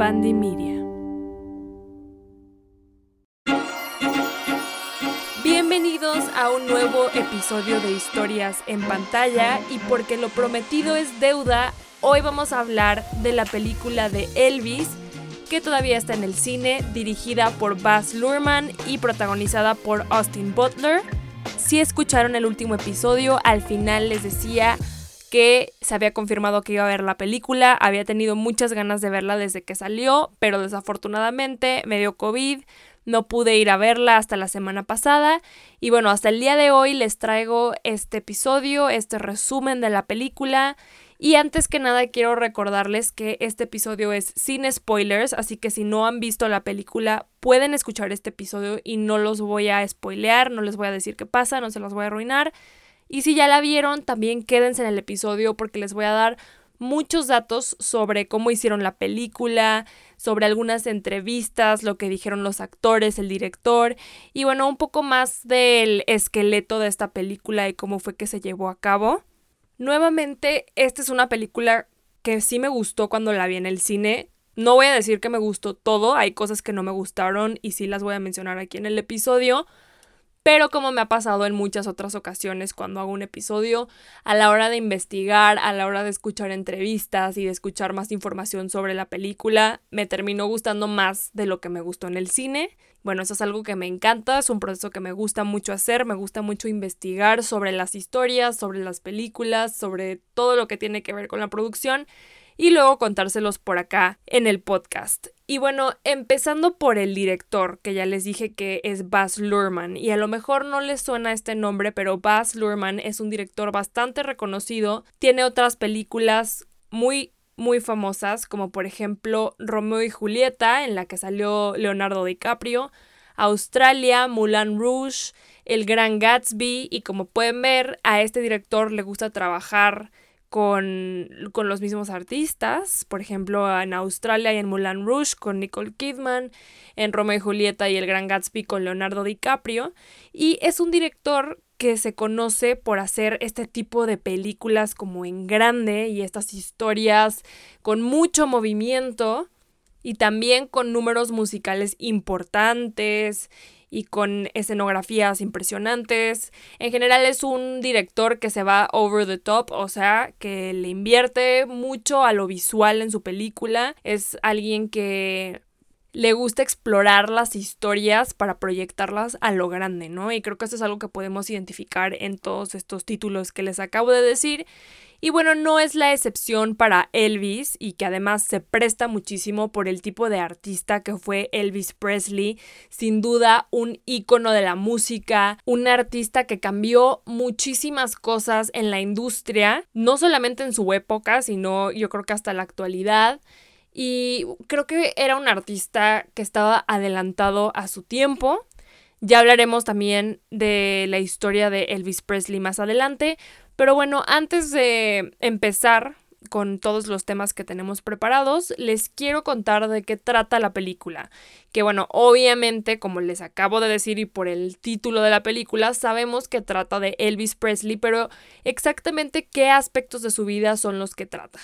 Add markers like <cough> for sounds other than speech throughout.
Media. Bienvenidos a un nuevo episodio de Historias en pantalla y porque lo prometido es deuda, hoy vamos a hablar de la película de Elvis que todavía está en el cine, dirigida por Baz Luhrmann y protagonizada por Austin Butler. Si escucharon el último episodio, al final les decía que se había confirmado que iba a ver la película, había tenido muchas ganas de verla desde que salió, pero desafortunadamente me dio COVID, no pude ir a verla hasta la semana pasada y bueno, hasta el día de hoy les traigo este episodio, este resumen de la película y antes que nada quiero recordarles que este episodio es sin spoilers, así que si no han visto la película pueden escuchar este episodio y no los voy a spoilear, no les voy a decir qué pasa, no se los voy a arruinar. Y si ya la vieron, también quédense en el episodio porque les voy a dar muchos datos sobre cómo hicieron la película, sobre algunas entrevistas, lo que dijeron los actores, el director y bueno, un poco más del esqueleto de esta película y cómo fue que se llevó a cabo. Nuevamente, esta es una película que sí me gustó cuando la vi en el cine. No voy a decir que me gustó todo, hay cosas que no me gustaron y sí las voy a mencionar aquí en el episodio, pero como me ha pasado en muchas otras ocasiones cuando hago un episodio, a la hora de investigar, a la hora de escuchar entrevistas y de escuchar más información sobre la película, me terminó gustando más de lo que me gustó en el cine. Bueno, eso es algo que me encanta, es un proceso que me gusta mucho hacer, me gusta mucho investigar sobre las historias, sobre las películas, sobre todo lo que tiene que ver con la producción y luego contárselos por acá en el podcast. Y bueno, empezando por el director, que ya les dije que es Baz Luhrmann, y a lo mejor no les suena este nombre, pero Baz Luhrmann es un director bastante reconocido, tiene otras películas muy muy famosas, como por ejemplo Romeo y Julieta, en la que salió Leonardo DiCaprio, Australia, Moulin Rouge, El Gran Gatsby, y como pueden ver, a este director le gusta trabajar con, los mismos artistas, por ejemplo en Australia y en Moulin Rouge con Nicole Kidman, en Romeo y Julieta y El Gran Gatsby con Leonardo DiCaprio, y es un director que se conoce por hacer este tipo de películas como en grande y estas historias con mucho movimiento y también con números musicales importantes y con escenografías impresionantes. En general es un director que se va over the top, o sea, que le invierte mucho a lo visual en su película. Es alguien que le gusta explorar las historias para proyectarlas a lo grande, ¿no? Y creo que eso es algo que podemos identificar en todos estos títulos que les acabo de decir. Y bueno, no es la excepción para Elvis y que además se presta muchísimo por el tipo de artista que fue Elvis Presley, sin duda un ícono de la música, un artista que cambió muchísimas cosas en la industria, no solamente en su época, sino yo creo que hasta la actualidad. Y creo que era un artista que estaba adelantado a su tiempo. Ya hablaremos también de la historia de Elvis Presley más adelante, pero bueno, antes de empezar con todos los temas que tenemos preparados, les quiero contar de qué trata la película. Que bueno, obviamente, como les acabo de decir y por el título de la película, sabemos que trata de Elvis Presley, pero exactamente qué aspectos de su vida son los que trata.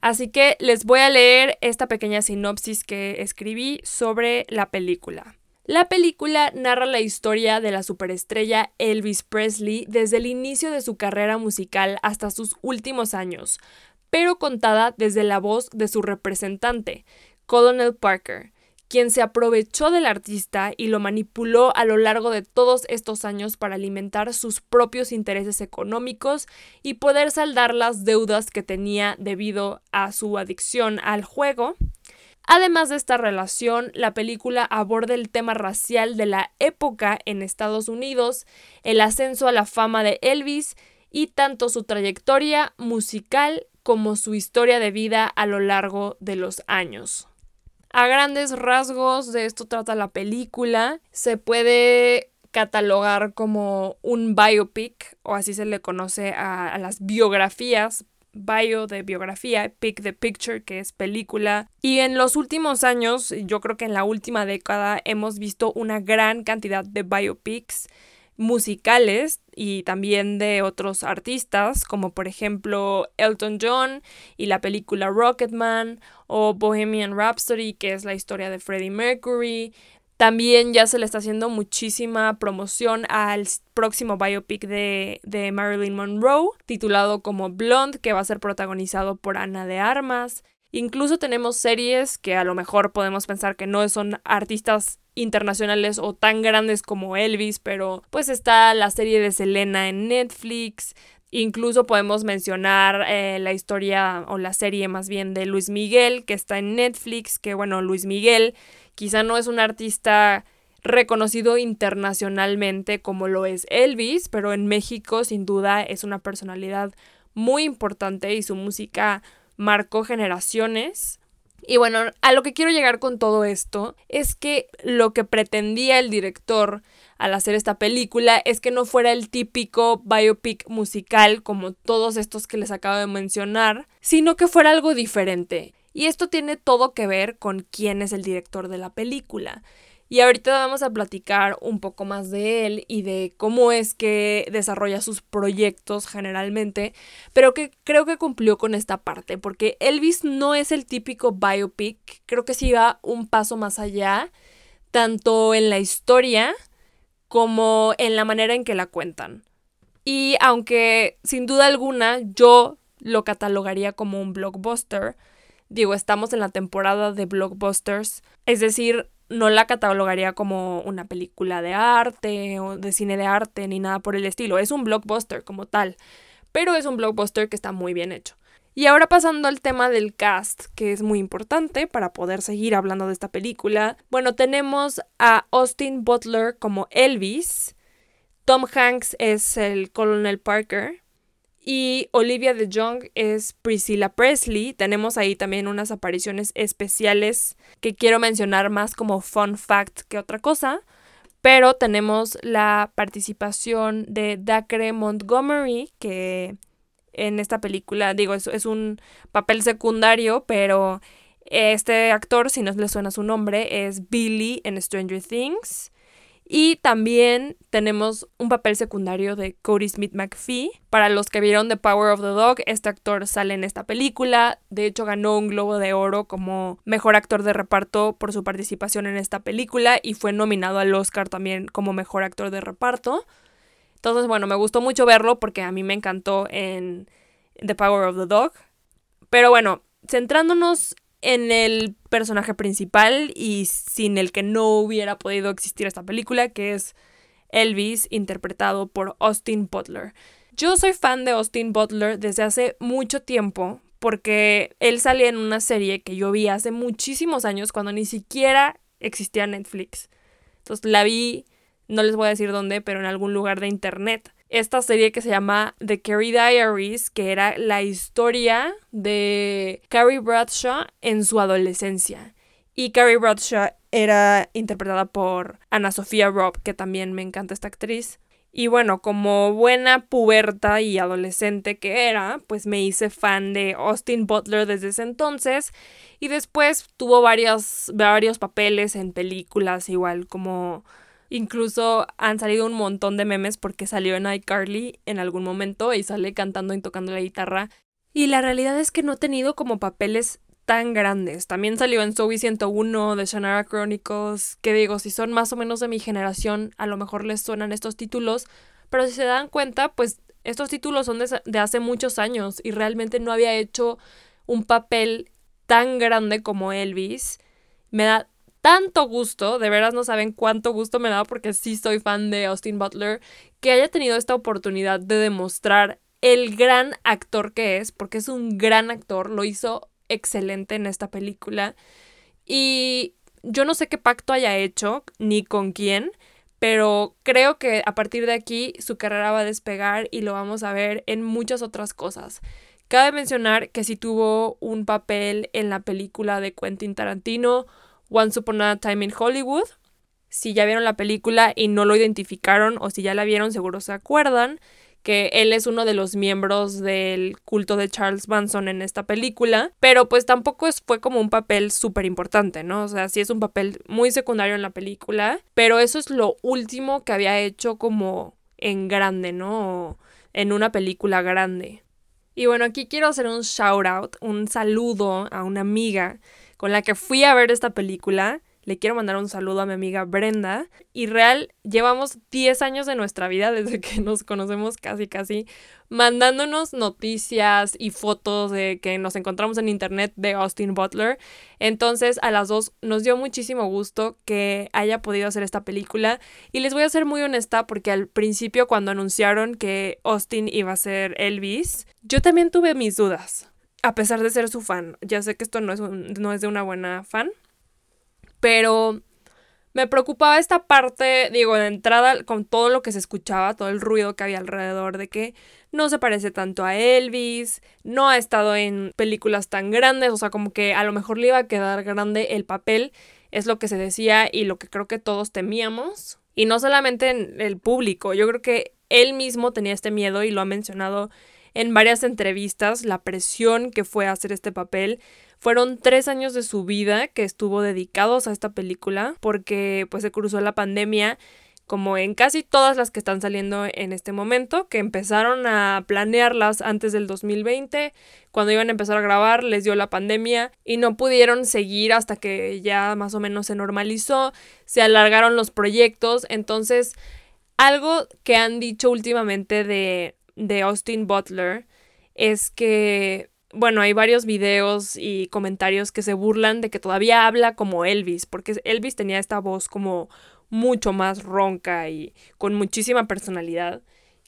Así que les voy a leer esta pequeña sinopsis que escribí sobre la película. La película narra la historia de la superestrella Elvis Presley desde el inicio de su carrera musical hasta sus últimos años, pero contada desde la voz de su representante, Colonel Parker, quien se aprovechó del artista y lo manipuló a lo largo de todos estos años para alimentar sus propios intereses económicos y poder saldar las deudas que tenía debido a su adicción al juego Además de esta relación, la película aborda el tema racial de la época en Estados Unidos, el ascenso a la fama de Elvis y tanto su trayectoria musical como su historia de vida a lo largo de los años. A grandes rasgos de esto trata la película. Se puede catalogar como un biopic, o así se le conoce a, las biografías bio de biografía, Pick the Picture, que es película. Y en los últimos años, yo creo que en la última década, hemos visto una gran cantidad de biopics. Musicales y también de otros artistas, como por ejemplo Elton John y la película Rocketman o Bohemian Rhapsody, que es la historia de Freddie Mercury. También ya se le está haciendo muchísima promoción al próximo biopic de, de Marilyn Monroe, titulado como Blonde, que va a ser protagonizado por Ana de Armas. Incluso tenemos series que a lo mejor podemos pensar que no son artistas internacionales o tan grandes como Elvis, pero pues está la serie de Selena en Netflix. Incluso podemos mencionar eh, la historia o la serie más bien de Luis Miguel que está en Netflix, que bueno, Luis Miguel quizá no es un artista reconocido internacionalmente como lo es Elvis, pero en México sin duda es una personalidad muy importante y su música marcó generaciones. Y bueno, a lo que quiero llegar con todo esto es que lo que pretendía el director al hacer esta película es que no fuera el típico biopic musical como todos estos que les acabo de mencionar, sino que fuera algo diferente. Y esto tiene todo que ver con quién es el director de la película. Y ahorita vamos a platicar un poco más de él y de cómo es que desarrolla sus proyectos generalmente, pero que creo que cumplió con esta parte, porque Elvis no es el típico biopic, creo que sí va un paso más allá, tanto en la historia como en la manera en que la cuentan. Y aunque sin duda alguna yo lo catalogaría como un blockbuster, digo, estamos en la temporada de blockbusters, es decir, no la catalogaría como una película de arte o de cine de arte ni nada por el estilo. Es un blockbuster como tal, pero es un blockbuster que está muy bien hecho. Y ahora pasando al tema del cast, que es muy importante para poder seguir hablando de esta película. Bueno, tenemos a Austin Butler como Elvis, Tom Hanks es el Colonel Parker, y Olivia de Jong es Priscilla Presley. Tenemos ahí también unas apariciones especiales que quiero mencionar más como fun fact que otra cosa. Pero tenemos la participación de Dacre Montgomery, que en esta película, digo, es, es un papel secundario, pero este actor, si no le suena su nombre, es Billy en Stranger Things. Y también tenemos un papel secundario de Cody Smith McPhee. Para los que vieron The Power of the Dog, este actor sale en esta película. De hecho, ganó un Globo de Oro como mejor actor de reparto por su participación en esta película y fue nominado al Oscar también como mejor actor de reparto. Entonces, bueno, me gustó mucho verlo porque a mí me encantó en The Power of the Dog. Pero bueno, centrándonos en el personaje principal y sin el que no hubiera podido existir esta película, que es Elvis, interpretado por Austin Butler. Yo soy fan de Austin Butler desde hace mucho tiempo porque él salía en una serie que yo vi hace muchísimos años cuando ni siquiera existía Netflix. Entonces la vi, no les voy a decir dónde, pero en algún lugar de internet esta serie que se llama The Carrie Diaries, que era la historia de Carrie Bradshaw en su adolescencia. Y Carrie Bradshaw era interpretada por Ana Sofía Robb, que también me encanta esta actriz. Y bueno, como buena puberta y adolescente que era, pues me hice fan de Austin Butler desde ese entonces. Y después tuvo varios, varios papeles en películas, igual como Incluso han salido un montón de memes porque salió en iCarly en algún momento y sale cantando y tocando la guitarra. Y la realidad es que no ha tenido como papeles tan grandes. También salió en Zoe 101 de Shannara Chronicles, que digo, si son más o menos de mi generación, a lo mejor les suenan estos títulos, pero si se dan cuenta, pues estos títulos son de, de hace muchos años y realmente no había hecho un papel tan grande como Elvis. Me da tanto gusto, de veras no saben cuánto gusto me da porque sí soy fan de Austin Butler, que haya tenido esta oportunidad de demostrar el gran actor que es, porque es un gran actor, lo hizo excelente en esta película. Y yo no sé qué pacto haya hecho, ni con quién, pero creo que a partir de aquí su carrera va a despegar y lo vamos a ver en muchas otras cosas. Cabe mencionar que sí tuvo un papel en la película de Quentin Tarantino, Once Upon a Time in Hollywood. Si ya vieron la película y no lo identificaron o si ya la vieron seguro se acuerdan que él es uno de los miembros del culto de Charles Manson en esta película, pero pues tampoco fue como un papel súper importante, ¿no? O sea, sí es un papel muy secundario en la película, pero eso es lo último que había hecho como en grande, ¿no? En una película grande. Y bueno, aquí quiero hacer un shout out, un saludo a una amiga con la que fui a ver esta película. Le quiero mandar un saludo a mi amiga Brenda. Y real, llevamos 10 años de nuestra vida <laughs> desde que nos conocemos casi casi, mandándonos noticias y fotos de que nos encontramos en internet de Austin Butler. Entonces a las dos nos dio muchísimo gusto que haya podido hacer esta película. Y les voy a ser muy honesta porque al principio cuando anunciaron que Austin iba a ser Elvis, yo también tuve mis dudas. A pesar de ser su fan, ya sé que esto no es, no es de una buena fan, pero me preocupaba esta parte, digo, de entrada con todo lo que se escuchaba, todo el ruido que había alrededor de que no se parece tanto a Elvis, no ha estado en películas tan grandes, o sea, como que a lo mejor le iba a quedar grande el papel, es lo que se decía y lo que creo que todos temíamos. Y no solamente en el público, yo creo que él mismo tenía este miedo y lo ha mencionado en varias entrevistas, la presión que fue hacer este papel. Fueron tres años de su vida que estuvo dedicados a esta película porque pues se cruzó la pandemia como en casi todas las que están saliendo en este momento, que empezaron a planearlas antes del 2020, cuando iban a empezar a grabar les dio la pandemia y no pudieron seguir hasta que ya más o menos se normalizó, se alargaron los proyectos, entonces algo que han dicho últimamente de, de Austin Butler es que bueno, hay varios videos y comentarios que se burlan de que todavía habla como Elvis, porque Elvis tenía esta voz como mucho más ronca y con muchísima personalidad,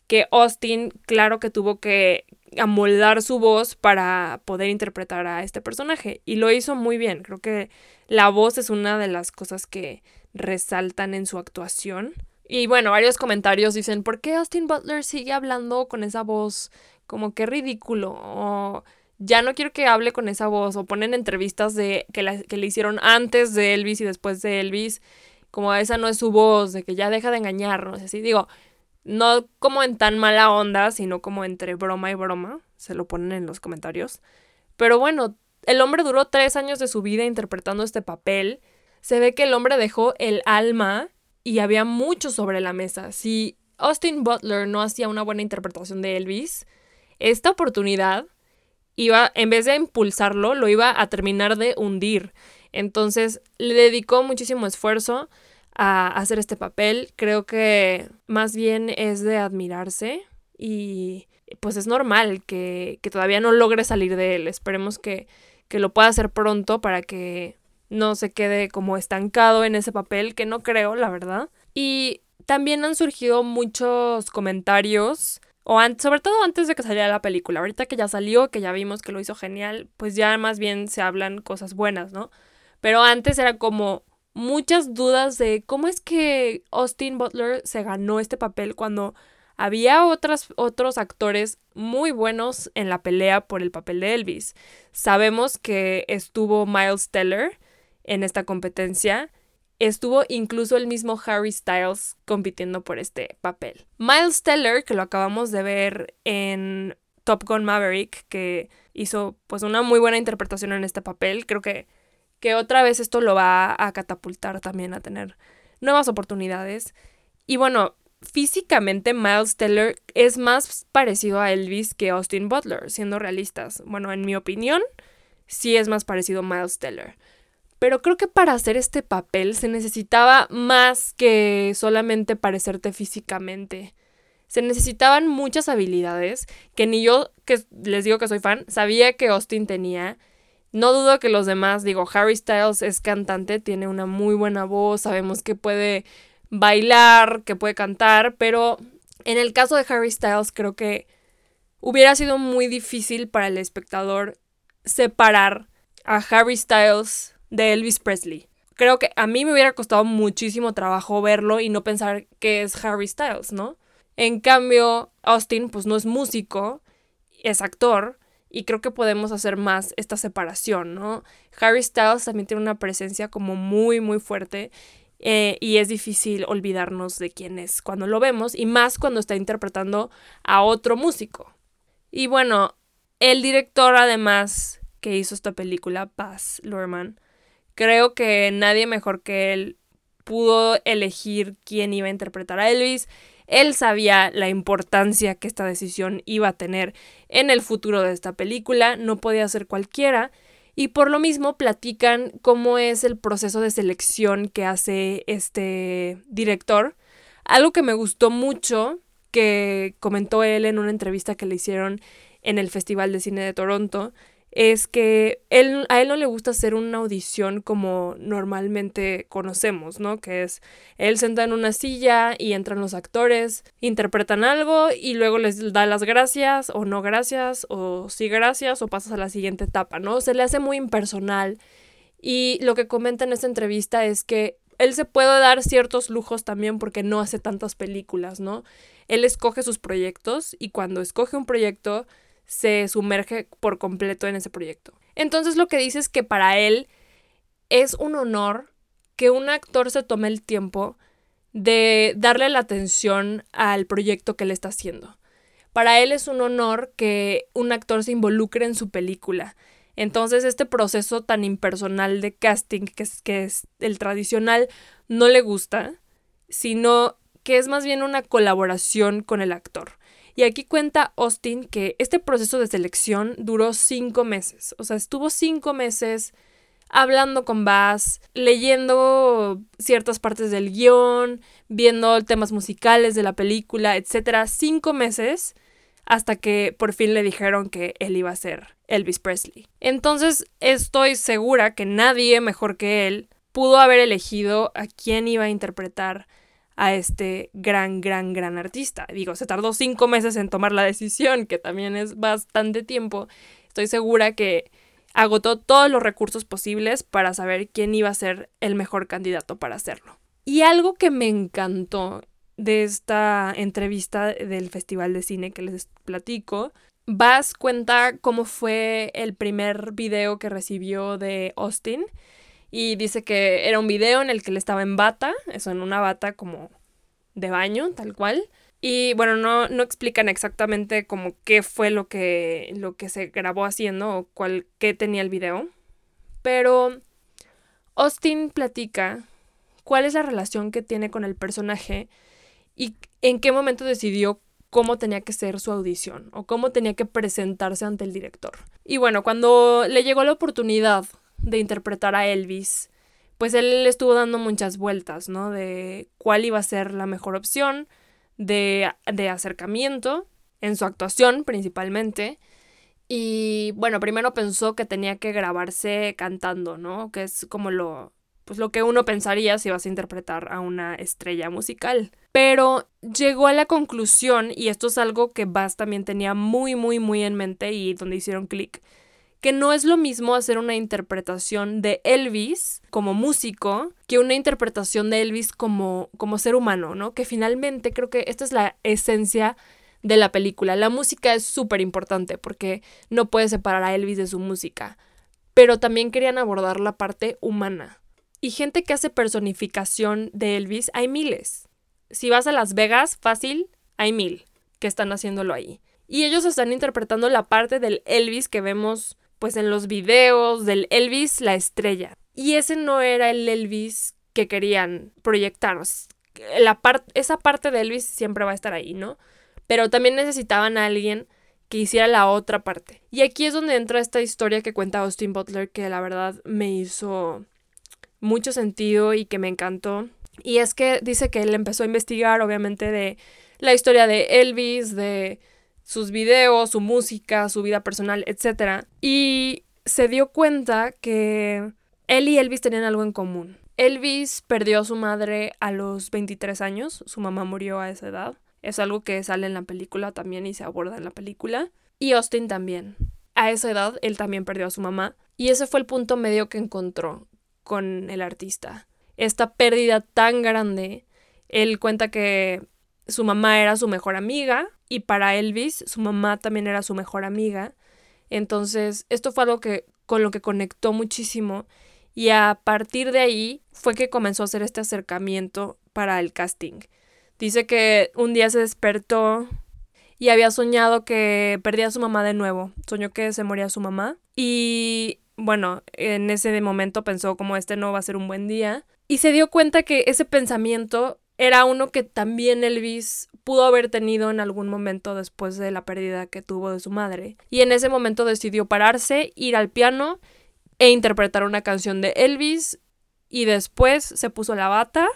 que Austin, claro que tuvo que amoldar su voz para poder interpretar a este personaje y lo hizo muy bien. Creo que la voz es una de las cosas que resaltan en su actuación. Y bueno, varios comentarios dicen, ¿por qué Austin Butler sigue hablando con esa voz? Como que ridículo. O ya no quiero que hable con esa voz o ponen entrevistas de que, que le hicieron antes de Elvis y después de Elvis, como esa no es su voz, de que ya deja de engañarnos, así digo, no como en tan mala onda, sino como entre broma y broma, se lo ponen en los comentarios. Pero bueno, el hombre duró tres años de su vida interpretando este papel, se ve que el hombre dejó el alma y había mucho sobre la mesa. Si Austin Butler no hacía una buena interpretación de Elvis, esta oportunidad iba, en vez de impulsarlo, lo iba a terminar de hundir. Entonces le dedicó muchísimo esfuerzo a hacer este papel. Creo que más bien es de admirarse y pues es normal que, que todavía no logre salir de él. Esperemos que, que lo pueda hacer pronto para que no se quede como estancado en ese papel, que no creo, la verdad. Y también han surgido muchos comentarios o sobre todo antes de que saliera la película. Ahorita que ya salió, que ya vimos que lo hizo genial, pues ya más bien se hablan cosas buenas, ¿no? Pero antes era como muchas dudas de cómo es que Austin Butler se ganó este papel cuando había otras, otros actores muy buenos en la pelea por el papel de Elvis. Sabemos que estuvo Miles Teller en esta competencia Estuvo incluso el mismo Harry Styles compitiendo por este papel. Miles Teller, que lo acabamos de ver en Top Gun Maverick, que hizo pues una muy buena interpretación en este papel, creo que, que otra vez esto lo va a catapultar también a tener nuevas oportunidades. Y bueno, físicamente Miles Teller es más parecido a Elvis que Austin Butler, siendo realistas. Bueno, en mi opinión, sí es más parecido a Miles Teller. Pero creo que para hacer este papel se necesitaba más que solamente parecerte físicamente. Se necesitaban muchas habilidades que ni yo, que les digo que soy fan, sabía que Austin tenía. No dudo que los demás, digo, Harry Styles es cantante, tiene una muy buena voz, sabemos que puede bailar, que puede cantar, pero en el caso de Harry Styles creo que hubiera sido muy difícil para el espectador separar a Harry Styles de Elvis Presley. Creo que a mí me hubiera costado muchísimo trabajo verlo y no pensar que es Harry Styles, ¿no? En cambio, Austin pues no es músico, es actor y creo que podemos hacer más esta separación, ¿no? Harry Styles también tiene una presencia como muy, muy fuerte eh, y es difícil olvidarnos de quién es cuando lo vemos y más cuando está interpretando a otro músico. Y bueno, el director además que hizo esta película, Baz Luhrmann, creo que nadie mejor que él pudo elegir quién iba a interpretar a Elvis. Él sabía la importancia que esta decisión iba a tener en el futuro de esta película, no podía ser cualquiera. Y por lo mismo platican cómo es el proceso de selección que hace este director. Algo que me gustó mucho, que comentó él en una entrevista que le hicieron en el Festival de Cine de Toronto, es que él, a él no le gusta hacer una audición como normalmente conocemos, ¿no? Que es él senta en una silla y entran los actores, interpretan algo y luego les da las gracias o no gracias o sí gracias o pasas a la siguiente etapa, ¿no? Se le hace muy impersonal y lo que comenta en esta entrevista es que él se puede dar ciertos lujos también porque no hace tantas películas, ¿no? Él escoge sus proyectos y cuando escoge un proyecto se sumerge por completo en ese proyecto. Entonces lo que dice es que para él es un honor que un actor se tome el tiempo de darle la atención al proyecto que le está haciendo. Para él es un honor que un actor se involucre en su película. Entonces este proceso tan impersonal de casting, que es, que es el tradicional, no le gusta, sino que es más bien una colaboración con el actor. Y aquí cuenta Austin que este proceso de selección duró cinco meses. O sea, estuvo cinco meses hablando con Bass, leyendo ciertas partes del guion, viendo temas musicales de la película, etc. Cinco meses hasta que por fin le dijeron que él iba a ser Elvis Presley. Entonces estoy segura que nadie mejor que él pudo haber elegido a quién iba a interpretar a este gran, gran, gran artista. Digo, se tardó cinco meses en tomar la decisión, que también es bastante tiempo. Estoy segura que agotó todos los recursos posibles para saber quién iba a ser el mejor candidato para hacerlo. Y algo que me encantó de esta entrevista del Festival de Cine que les platico, Bass cuenta cómo fue el primer video que recibió de Austin y dice que era un video en el que él estaba en bata, eso en una bata como de baño, tal cual. Y bueno, no, no explican exactamente como qué fue lo que, lo que se grabó haciendo o cuál, qué tenía el video. Pero Austin platica cuál es la relación que tiene con el personaje y en qué momento decidió cómo tenía que ser su audición o cómo tenía que presentarse ante el director. Y bueno, cuando le llegó la oportunidad de interpretar a Elvis, pues él estuvo dando muchas vueltas, ¿no? De cuál iba a ser la mejor opción de, de acercamiento en su actuación principalmente. Y bueno, primero pensó que tenía que grabarse cantando, ¿no? Que es como lo, pues lo que uno pensaría si vas a interpretar a una estrella musical. Pero llegó a la conclusión, y esto es algo que Bass también tenía muy, muy, muy en mente y donde hicieron clic, que no es lo mismo hacer una interpretación de Elvis como músico que una interpretación de Elvis como, como ser humano, ¿no? Que finalmente creo que esta es la esencia de la película. La música es súper importante porque no puedes separar a Elvis de su música, pero también querían abordar la parte humana. Y gente que hace personificación de Elvis, hay miles. Si vas a Las Vegas, fácil, hay mil que están haciéndolo ahí. Y ellos están interpretando la parte del Elvis que vemos pues en los videos del Elvis la estrella. Y ese no era el Elvis que querían proyectar. La esa parte de Elvis siempre va a estar ahí, ¿no? Pero también necesitaban a alguien que hiciera la otra parte. Y aquí es donde entra esta historia que cuenta Austin Butler que la verdad me hizo mucho sentido y que me encantó. Y es que dice que él empezó a investigar obviamente de la historia de Elvis, de sus videos, su música, su vida personal, etc. Y se dio cuenta que él y Elvis tenían algo en común. Elvis perdió a su madre a los 23 años, su mamá murió a esa edad. Es algo que sale en la película también y se aborda en la película. Y Austin también. A esa edad él también perdió a su mamá. Y ese fue el punto medio que encontró con el artista. Esta pérdida tan grande. Él cuenta que su mamá era su mejor amiga y para Elvis su mamá también era su mejor amiga. Entonces, esto fue algo que con lo que conectó muchísimo Y a partir de ahí fue que comenzó a hacer este acercamiento para el casting. Dice que un día se despertó y había soñado que perdía a su mamá de nuevo. Soñó que se moría su mamá. Y bueno, en ese momento pensó como este no va a ser un buen día. Y se dio cuenta que ese pensamiento era uno que también Elvis pudo haber tenido en algún momento después de la pérdida que tuvo de su madre. Y en ese momento decidió pararse, ir al piano e interpretar una canción de Elvis y después se puso la bata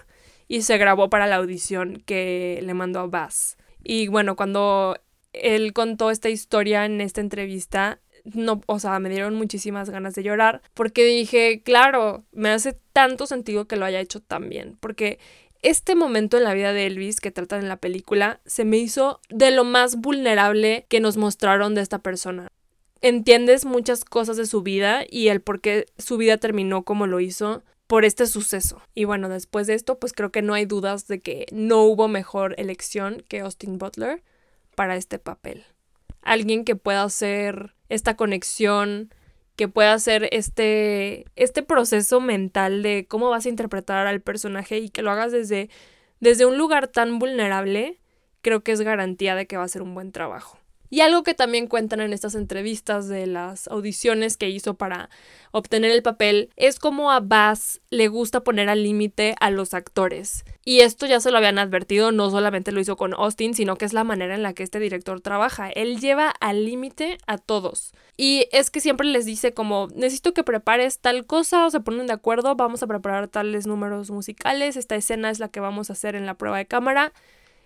y se grabó para la audición que le mandó a Bass. Y bueno, cuando él contó esta historia en esta entrevista, no, o sea, me dieron muchísimas ganas de llorar porque dije, claro, me hace tanto sentido que lo haya hecho tan bien, porque este momento en la vida de Elvis que tratan en la película se me hizo de lo más vulnerable que nos mostraron de esta persona. Entiendes muchas cosas de su vida y el por qué su vida terminó como lo hizo por este suceso. Y bueno, después de esto, pues creo que no hay dudas de que no hubo mejor elección que Austin Butler para este papel. Alguien que pueda hacer esta conexión que pueda hacer este, este proceso mental de cómo vas a interpretar al personaje y que lo hagas desde, desde un lugar tan vulnerable, creo que es garantía de que va a ser un buen trabajo. Y algo que también cuentan en estas entrevistas de las audiciones que hizo para obtener el papel es cómo a Bass le gusta poner al límite a los actores. Y esto ya se lo habían advertido, no solamente lo hizo con Austin, sino que es la manera en la que este director trabaja. Él lleva al límite a todos. Y es que siempre les dice como, necesito que prepares tal cosa, o se ponen de acuerdo, vamos a preparar tales números musicales, esta escena es la que vamos a hacer en la prueba de cámara.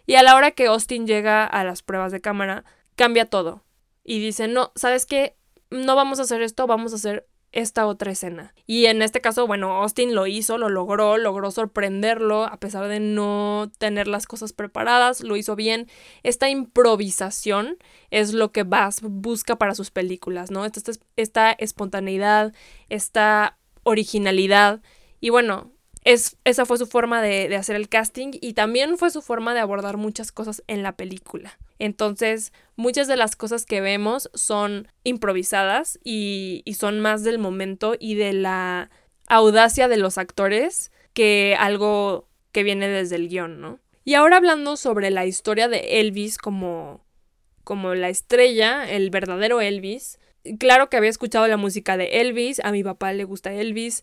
Y a la hora que Austin llega a las pruebas de cámara, cambia todo. Y dice, no, ¿sabes qué? No vamos a hacer esto, vamos a hacer esta otra escena. Y en este caso, bueno, Austin lo hizo, lo logró, logró sorprenderlo a pesar de no tener las cosas preparadas, lo hizo bien. Esta improvisación es lo que Bass busca para sus películas, ¿no? Esta, esta espontaneidad, esta originalidad. Y bueno, es, esa fue su forma de, de hacer el casting y también fue su forma de abordar muchas cosas en la película. Entonces, muchas de las cosas que vemos son improvisadas y, son más del momento y de la audacia de los actores que algo que viene desde el guion, ¿no? Y ahora hablando sobre la historia de Elvis como, como la estrella, el verdadero Elvis, claro que había escuchado la música de Elvis, a mi papá le gusta Elvis,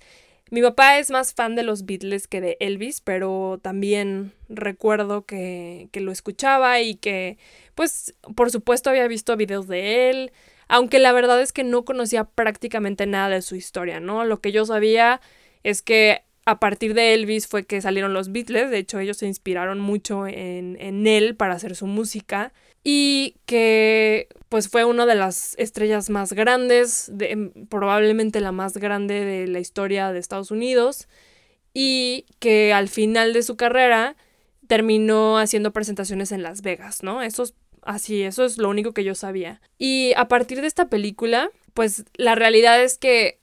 mi papá es más fan de los Beatles que de Elvis, pero también recuerdo que, que, lo escuchaba y que, pues, por supuesto había visto videos de él, aunque la verdad es que no conocía prácticamente nada de su historia, ¿no? Lo que yo sabía es que a partir de Elvis fue que salieron los Beatles, de hecho ellos se inspiraron mucho en, en él para hacer su música y que pues fue una de las estrellas más grandes, de, em, probablemente la más grande de la historia de Estados Unidos y que al final de su carrera terminó haciendo presentaciones en Las Vegas, ¿no? Eso es así, eso es lo único que yo sabía. Y a partir de esta película, pues la realidad es que,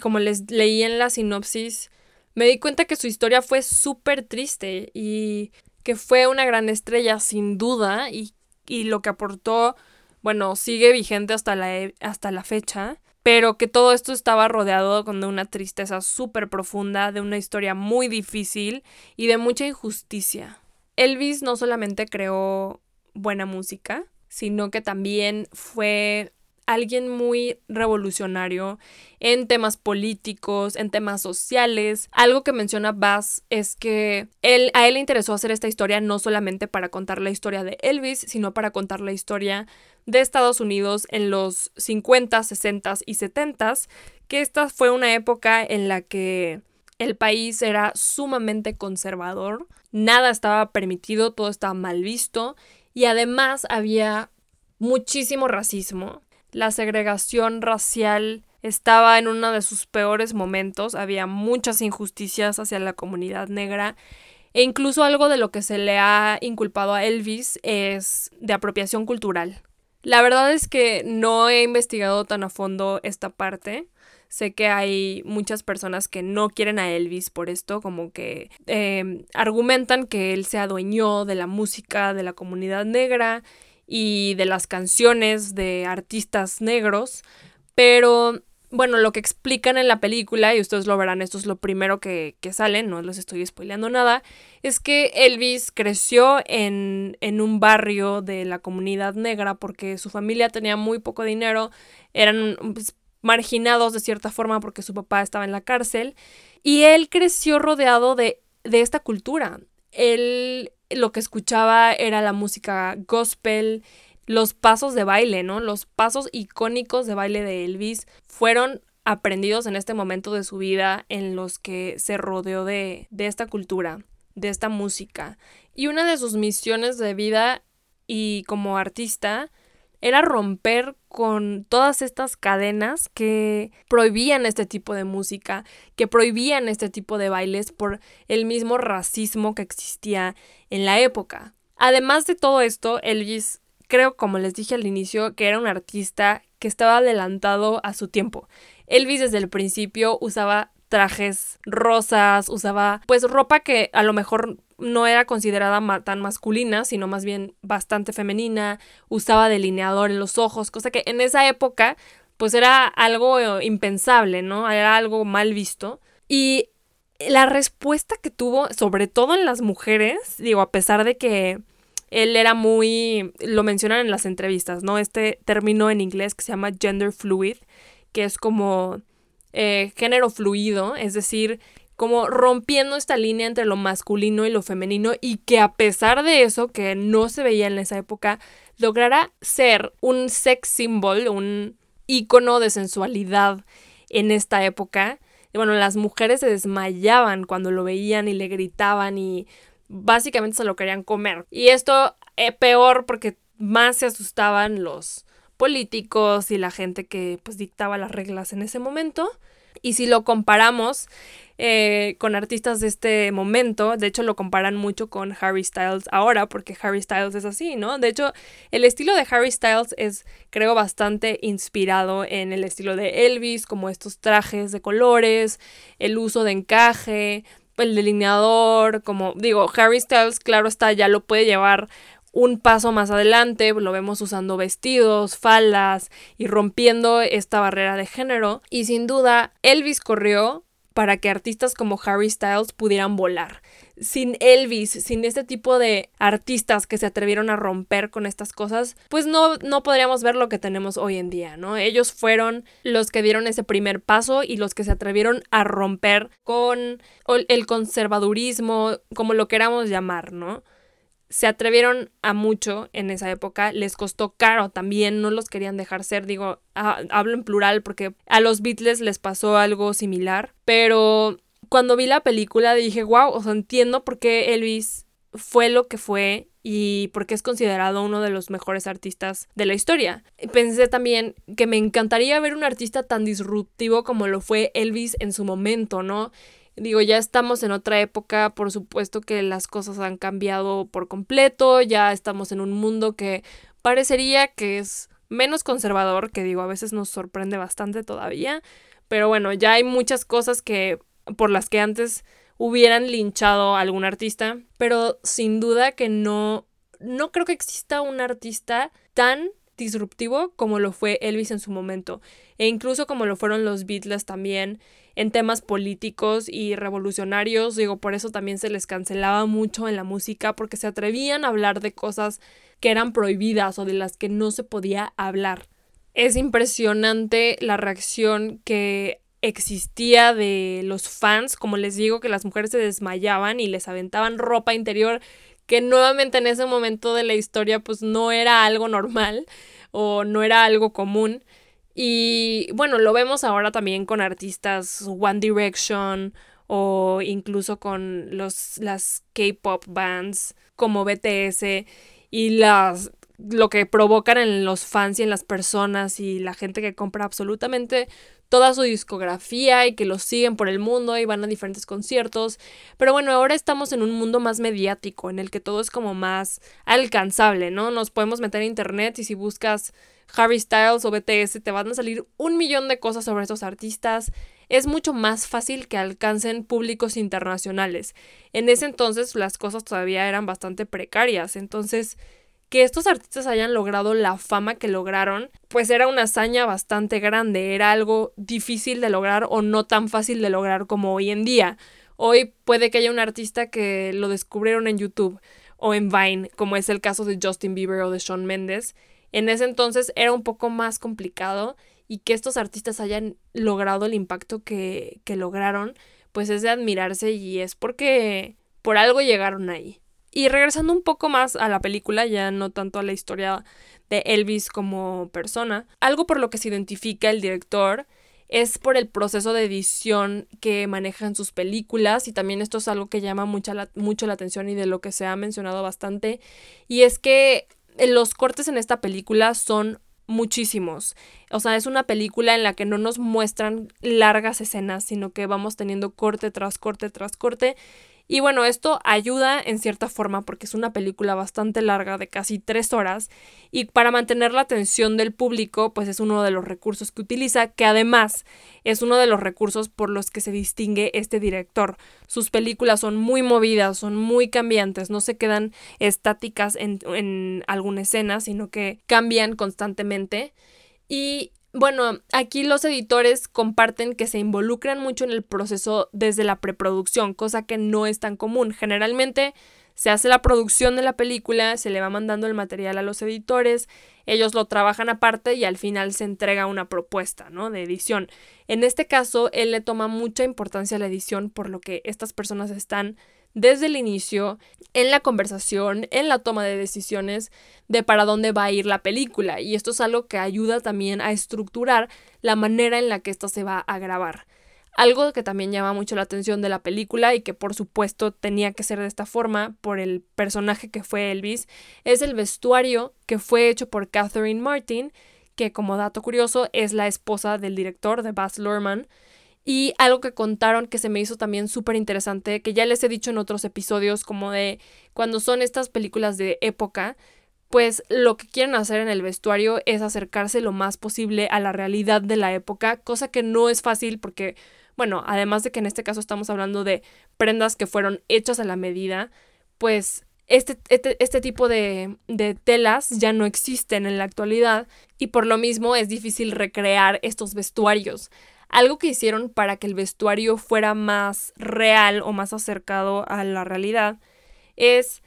como les leí en la sinopsis, me di cuenta que su historia fue súper triste y que fue una gran estrella sin duda y y lo que aportó, bueno, sigue vigente hasta la, e, hasta la fecha, pero que todo esto estaba rodeado con una tristeza súper profunda, de una historia muy difícil y de mucha injusticia. Elvis no solamente creó buena música, sino que también fue alguien muy revolucionario en temas políticos, en temas sociales. Algo que menciona Bass es que él, a él le interesó hacer esta historia no solamente para contar la historia de Elvis, sino para contar la historia de Estados Unidos en los 50, 60 y 70, que esta fue una época en la que el país era sumamente conservador, nada estaba permitido, todo estaba mal visto y además había muchísimo racismo la segregación racial estaba en uno de sus peores momentos, había muchas injusticias hacia la comunidad negra e incluso algo de lo que se le ha inculpado a Elvis es de apropiación cultural. La verdad es que no he investigado tan a fondo esta parte. Sé que hay muchas personas que no quieren a Elvis por esto, como que eh, argumentan que él se adueñó de la música de la comunidad negra y de las canciones de artistas negros, pero bueno, lo que explican en la película, y ustedes lo verán, esto es lo primero que, que sale, no les estoy spoileando nada, es que Elvis creció en, en, un barrio de la comunidad negra porque su familia tenía muy poco dinero, eran pues, marginados de cierta forma porque su papá estaba en la cárcel, y él creció rodeado de, de esta cultura. Él lo que escuchaba era la música gospel, los pasos de baile, ¿no? Los pasos icónicos de baile de Elvis fueron aprendidos en este momento de su vida en los que se rodeó de, de esta cultura, de esta música. Y una de sus misiones de vida y como artista era romper con todas estas cadenas que prohibían este tipo de música, que prohibían este tipo de bailes por el mismo racismo que existía en la época. Además de todo esto, Elvis creo, como les dije al inicio, que era un artista que estaba adelantado a su tiempo. Elvis desde el principio usaba trajes rosas, usaba pues ropa que a lo mejor no era considerada tan masculina, sino más bien bastante femenina, usaba delineador en los ojos, cosa que en esa época pues era algo impensable, ¿no? Era algo mal visto. Y la respuesta que tuvo, sobre todo en las mujeres, digo, a pesar de que él era muy, lo mencionan en las entrevistas, ¿no? Este término en inglés que se llama gender fluid, que es como eh, género fluido, es decir, como rompiendo esta línea entre lo masculino y lo femenino y que a pesar de eso, que no se veía en esa época, lograra ser un sex symbol, un icono de sensualidad en esta época. Y bueno, las mujeres se desmayaban cuando lo veían y le gritaban y básicamente se lo querían comer. Y esto es peor porque más se asustaban los políticos y la gente que pues dictaba las reglas en ese momento. Y si lo comparamos eh, con artistas de este momento, de hecho lo comparan mucho con Harry Styles ahora, porque Harry Styles es así, ¿no? De hecho, el estilo de Harry Styles es, creo, bastante inspirado en el estilo de Elvis, como estos trajes de colores, el uso de encaje, el delineador, como digo, Harry Styles, claro está, ya lo puede llevar un paso más adelante, lo vemos usando vestidos, faldas y rompiendo esta barrera de género. Y sin duda, Elvis corrió para que artistas como Harry Styles pudieran volar sin Elvis, sin este tipo de artistas que se atrevieron a romper con estas cosas, pues no, no podríamos ver lo que tenemos hoy en día, ¿no? Ellos fueron los que dieron ese primer paso y los que se atrevieron a romper con el conservadurismo, como lo queramos llamar, ¿no? Se atrevieron a mucho en esa época, les costó caro también, no los querían dejar ser, digo, hablo en plural porque a los Beatles les pasó algo similar, pero cuando vi la película dije, wow, o sea, entiendo por qué Elvis fue lo que fue y por qué es considerado uno de los mejores artistas de la historia. Pensé también que me encantaría ver un artista tan disruptivo como lo fue Elvis en su momento, ¿no? Digo, ya estamos en otra época, por supuesto que las cosas han cambiado por completo, ya estamos en un mundo que parecería que es menos conservador, que digo, a veces nos sorprende bastante todavía, pero bueno, ya hay muchas cosas que por las que antes hubieran linchado a algún artista, pero sin duda que no, no creo que exista un artista tan disruptivo como lo fue Elvis en su momento, e incluso como lo fueron los Beatles también en temas políticos y revolucionarios, digo, por eso también se les cancelaba mucho en la música, porque se atrevían a hablar de cosas que eran prohibidas o de las que no se podía hablar. Es impresionante la reacción que existía de los fans, como les digo, que las mujeres se desmayaban y les aventaban ropa interior, que nuevamente en ese momento de la historia pues no era algo normal o no era algo común. Y bueno, lo vemos ahora también con artistas One Direction o incluso con los, las K-pop bands como BTS y las lo que provocan en los fans y en las personas y la gente que compra absolutamente toda su discografía y que los siguen por el mundo y van a diferentes conciertos. Pero bueno, ahora estamos en un mundo más mediático, en el que todo es como más alcanzable, ¿no? Nos podemos meter a internet y si buscas Harry Styles o BTS te van a salir un millón de cosas sobre estos artistas. Es mucho más fácil que alcancen públicos internacionales. En ese entonces las cosas todavía eran bastante precarias, entonces que estos artistas hayan logrado la fama que lograron, pues era una hazaña bastante grande, era algo difícil de lograr o no tan fácil de lograr como hoy en día. Hoy puede que haya un artista que lo descubrieron en YouTube o en Vine, como es el caso de Justin Bieber o de Shawn Mendes. En ese entonces era un poco más complicado y que estos artistas hayan logrado el impacto que, que lograron, pues es de admirarse y es porque por algo llegaron ahí. Y regresando un poco más a la película, ya no tanto a la historia de Elvis como persona, algo por lo que se identifica el director es por el proceso de edición que maneja en sus películas y también esto es algo que llama mucha mucho la atención y de lo que se ha mencionado bastante y es que los cortes en esta película son muchísimos. O sea, es una película en la que no nos muestran largas escenas, sino que vamos teniendo corte tras corte tras corte y bueno, esto ayuda en cierta forma porque es una película bastante larga de casi tres horas y para mantener la atención del público pues es uno de los recursos que utiliza que además es uno de los recursos por los que se distingue este director. Sus películas son muy movidas, son muy cambiantes, no se quedan estáticas en, en alguna escena sino que cambian constantemente y bueno, aquí los editores comparten que se involucran mucho en el proceso desde la preproducción, cosa que no es tan común. Generalmente se hace la producción de la película, se le va mandando el material a los editores, ellos lo trabajan aparte y al final se entrega una propuesta, ¿no? De edición. En este caso, él le toma mucha importancia a la edición, por lo que estas personas están desde el inicio, en la conversación, en la toma de decisiones de para dónde va a ir la película. Y esto es algo que ayuda también a estructurar la manera en la que esto se va a grabar. Algo que también llama mucho la atención de la película y que por supuesto tenía que ser de esta forma por el personaje que fue Elvis, es el vestuario que fue hecho por Catherine Martin, que como dato curioso es la esposa del director de Baz Luhrmann, y algo que contaron que se me hizo también súper interesante, que ya les he dicho en otros episodios, como de cuando son estas películas de época, pues lo que quieren hacer en el vestuario es acercarse lo más posible a la realidad de la época, cosa que no es fácil porque, bueno, además de que en este caso estamos hablando de prendas que fueron hechas a la medida, pues este, este, este, tipo de, de, telas ya no existen en la actualidad y por lo mismo es difícil recrear estos vestuarios. Algo que hicieron para que el vestuario fuera más real o más acercado a la realidad es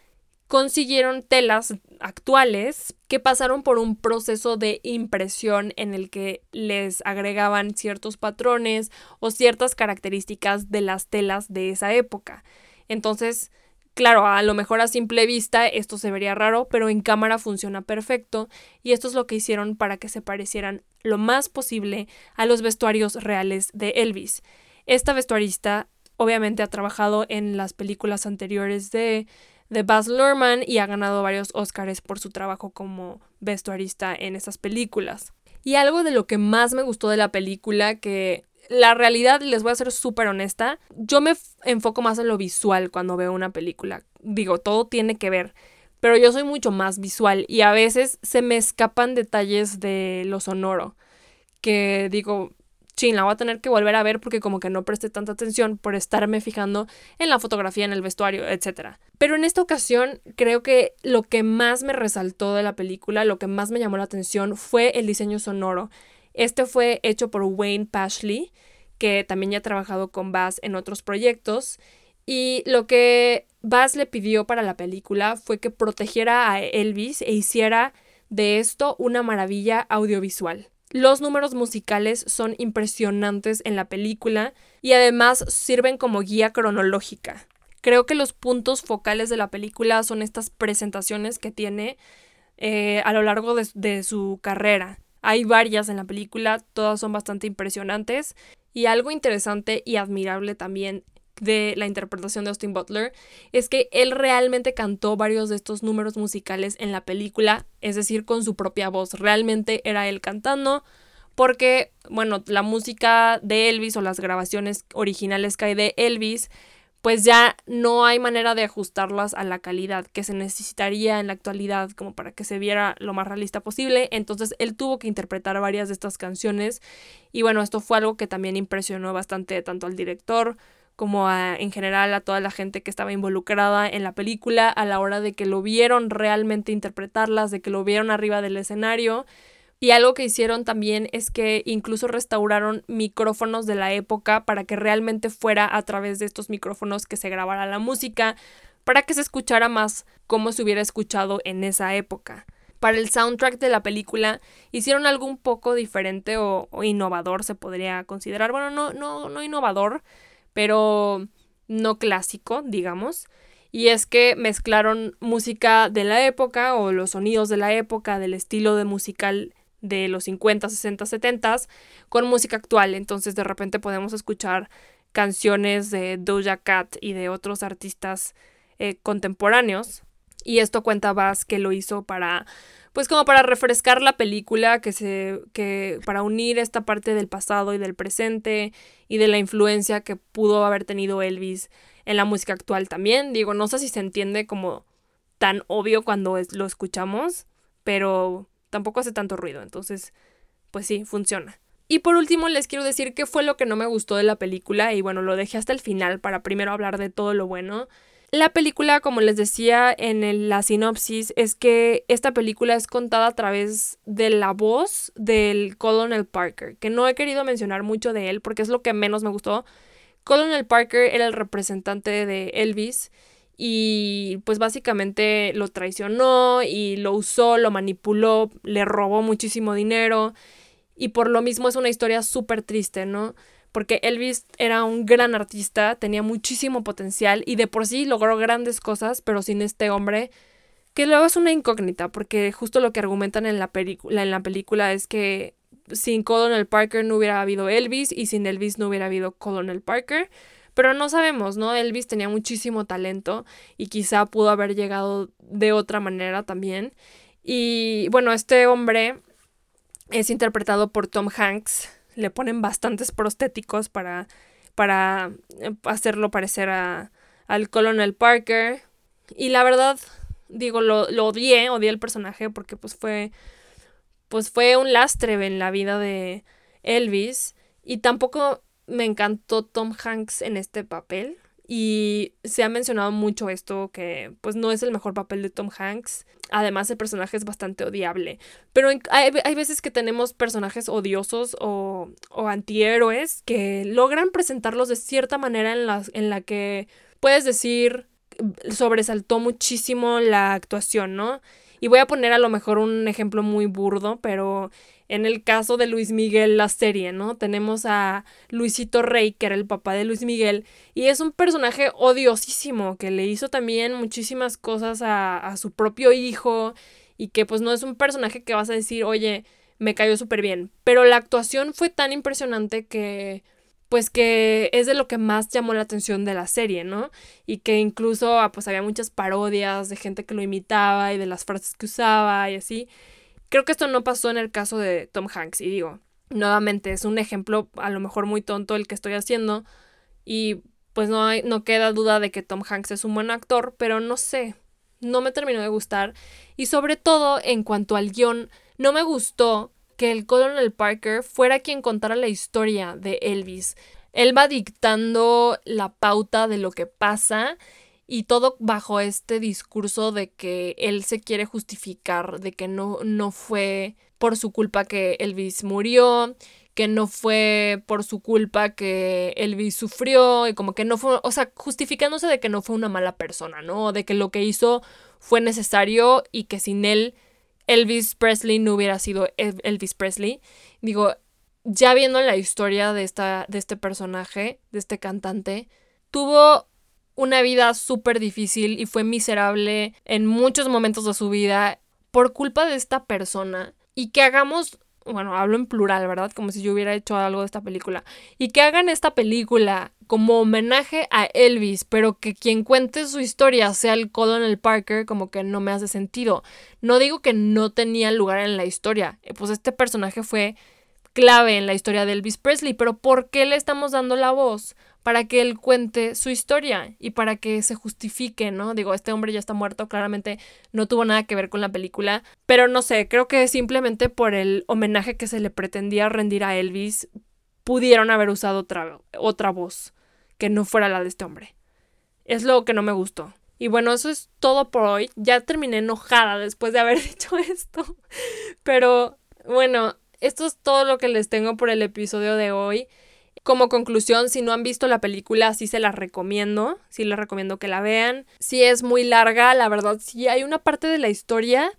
consiguieron telas actuales que pasaron por un proceso de impresión en el que les agregaban ciertos patrones o ciertas características de las telas de esa época. Entonces, Claro, a lo mejor a simple vista esto se vería raro, pero en cámara funciona perfecto y esto es lo que hicieron para que se parecieran lo más posible a los vestuarios reales de Elvis. Esta vestuarista obviamente ha trabajado en las películas anteriores de, de Baz Luhrmann y ha ganado varios Oscars por su trabajo como vestuarista en esas películas. Y algo de lo que más me gustó de la película que la realidad, les voy a ser súper honesta, yo me enfoco más en lo visual cuando veo una película. Digo, todo tiene que ver, pero yo soy mucho más visual y a veces se me escapan detalles de lo sonoro, que digo, chin, la voy a tener que volver a ver porque como que no presté tanta atención por estarme fijando en la fotografía, en el vestuario, etc. Pero en esta ocasión creo que lo que más me resaltó de la película, lo que más me llamó la atención fue el diseño sonoro. Este fue hecho por Wayne Pashley, que también ya ha trabajado con Bass en otros proyectos. Y lo que Bass le pidió para la película fue que protegiera a Elvis e hiciera de esto una maravilla audiovisual. Los números musicales son impresionantes en la película y además sirven como guía cronológica. Creo que los puntos focales de la película son estas presentaciones que tiene eh, a lo largo de su carrera. Hay varias en la película, todas son bastante impresionantes. Y algo interesante y admirable también de la interpretación de Austin Butler es que él realmente cantó varios de estos números musicales en la película, es decir, con su propia voz. Realmente era él cantando, porque, bueno, la música de Elvis o las grabaciones originales que hay de Elvis pues ya no hay manera de ajustarlas a la calidad que se necesitaría en la actualidad como para que se viera lo más realista posible. Entonces él tuvo que interpretar varias de estas canciones y bueno, esto fue algo que también impresionó bastante tanto al director como en general a toda la gente que estaba involucrada en la película a la hora de que lo vieron realmente interpretarlas, de que lo vieron arriba del escenario. Y algo que hicieron también es que incluso restauraron micrófonos de la época para que realmente fuera a través de estos micrófonos que se grabara la música, para que se escuchara más como se hubiera escuchado en esa época. Para el soundtrack de la película hicieron algo un poco diferente o, innovador, se podría considerar. Bueno, no, no, no innovador, pero no clásico, digamos. Y es que mezclaron música de la época o los sonidos de la época, del estilo de musical de los 50, 60, 70 con música actual. Entonces de repente podemos escuchar canciones de Doja Cat y de otros artistas eh, contemporáneos. Y esto cuenta Bass que lo hizo para pues como para refrescar la película, que se, que para unir esta parte del pasado y del presente y de la influencia que pudo haber tenido Elvis en la música actual también. Digo, no sé si se entiende como tan obvio cuando lo escuchamos, pero tampoco hace tanto ruido, entonces, pues sí, funciona. Y por último les quiero decir qué fue lo que no me gustó de la película y bueno, lo dejé hasta el final para primero hablar de todo lo bueno. La película, como les decía en la sinopsis, es que esta película es contada a través de la voz del Colonel Parker, que no he querido mencionar mucho de él porque es lo que menos me gustó. Colonel Parker era el representante de Elvis y pues básicamente lo traicionó y lo usó, lo manipuló, le robó muchísimo dinero y por lo mismo es una historia súper triste, ¿no? porque Elvis era un gran artista, tenía muchísimo potencial y de por sí logró grandes cosas, pero sin este hombre, que luego es una incógnita, porque justo lo que argumentan en la, película, en la película es que sin Colonel Parker no hubiera habido Elvis y sin Elvis no hubiera habido Colonel Parker. Pero no sabemos, ¿no? Elvis tenía muchísimo talento y quizá pudo haber llegado de otra manera también. Y bueno, este hombre es interpretado por Tom Hanks, le ponen bastantes prostéticos para, para eh, hacerlo parecer a, al Colonel Parker. Y la verdad, digo, lo, lo odié, odié el personaje porque pues fue, pues fue un lastre en la vida de Elvis. Y tampoco me encantó Tom Hanks en este papel. Y se ha mencionado mucho esto, que pues no es el mejor papel de Tom Hanks. Además, el personaje es bastante odiable. Pero hay, veces que tenemos personajes odiosos o, o, antihéroes que logran presentarlos de cierta manera en la, en la que puedes decir sobresaltó muchísimo la actuación, ¿no? Y voy a poner a lo mejor un ejemplo muy burdo, pero en el caso de Luis Miguel, la serie, ¿no? Tenemos a Luisito Rey, que era el papá de Luis Miguel, y es un personaje odiosísimo, que le hizo también muchísimas cosas a, a su propio hijo, y que pues no es un personaje que vas a decir, oye, me cayó súper bien, pero la actuación fue tan impresionante que pues que es de lo que más llamó la atención de la serie, ¿no? Y que incluso ah, pues había muchas parodias de gente que lo imitaba y de las frases que usaba y así. Creo que esto no pasó en el caso de Tom Hanks y digo, nuevamente es un ejemplo a lo mejor muy tonto el que estoy haciendo y pues no, hay, no queda duda de que Tom Hanks es un buen actor, pero no sé, no me terminó de gustar y sobre todo en cuanto al guion, no me gustó que el Colonel Parker fuera quien contara la historia de Elvis. Él va dictando la pauta de lo que pasa y todo bajo este discurso de que él se quiere justificar, de que no, no fue por su culpa que Elvis murió, que no fue por su culpa que Elvis sufrió, y como que no fue, o sea, justificándose de que no fue una mala persona, ¿no? De que lo que hizo fue necesario y que sin él Elvis Presley no hubiera sido Elvis Presley. Digo, ya viendo la historia de, esta, de este personaje, de este cantante, tuvo una vida súper difícil y fue miserable en muchos momentos de su vida por culpa de esta persona y que hagamos, bueno, hablo en plural, ¿verdad? Como si yo hubiera hecho algo de esta película. Y que hagan esta película como homenaje a Elvis, pero que quien cuente su historia sea el Colonel Parker, como que no me hace sentido. No digo que no tenía lugar en la historia, pues este personaje fue clave en la historia de Elvis Presley, pero ¿por qué le estamos dando la voz? para que él cuente su historia y para que se justifique, ¿no? Digo, este hombre ya está muerto, claramente no tuvo nada que ver con la película, pero no sé, creo que simplemente por el homenaje que se le pretendía rendir a Elvis, pudieron haber usado otra, otra voz que no fuera la de este hombre. Es lo que no me gustó. Y bueno, eso es todo por hoy. Ya terminé enojada después de haber <laughs> dicho esto. Pero bueno, esto es todo lo que les tengo por el episodio de hoy. Como conclusión, si no han visto la película, sí se la recomiendo, sí les recomiendo que la vean. Si es muy larga, la verdad, sí hay una parte de la historia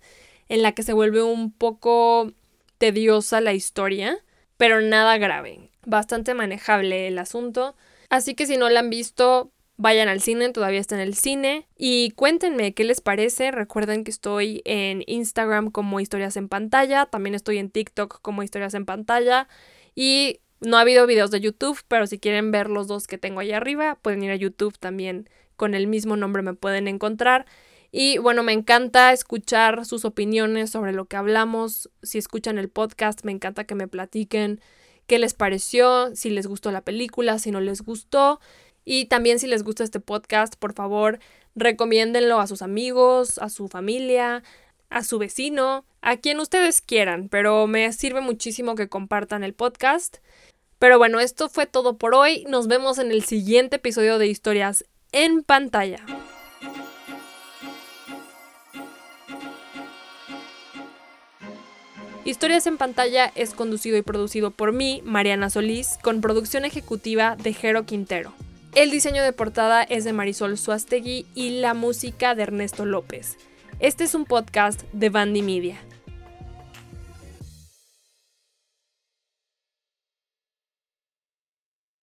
en la que se vuelve un poco tediosa la historia, pero nada grave. Bastante manejable el asunto. Así que si no la han visto, vayan al cine, todavía está en el cine. Y cuéntenme qué les parece. Recuerden que estoy en Instagram como historias en pantalla. También estoy en TikTok como historias en pantalla. Y no ha habido videos de YouTube, pero si quieren ver los dos que tengo ahí arriba, pueden ir a YouTube también. Con el mismo nombre me pueden encontrar. Y bueno, me encanta escuchar sus opiniones sobre lo que hablamos. Si escuchan el podcast, me encanta que me platiquen qué les pareció, si les gustó la película, si no les gustó. Y también si les gusta este podcast, por favor, recomiéndenlo a sus amigos, a su familia, a su vecino, a quien ustedes quieran, pero me sirve muchísimo que compartan el podcast. Pero bueno, esto fue todo por hoy. Nos vemos en el siguiente episodio de Historias en pantalla. Historias en pantalla es conducido y producido por mí, Mariana Solís, con producción ejecutiva de Jero Quintero. El diseño de portada es de Marisol Suastegui y la música de Ernesto López. Este es un podcast de Bandy Media.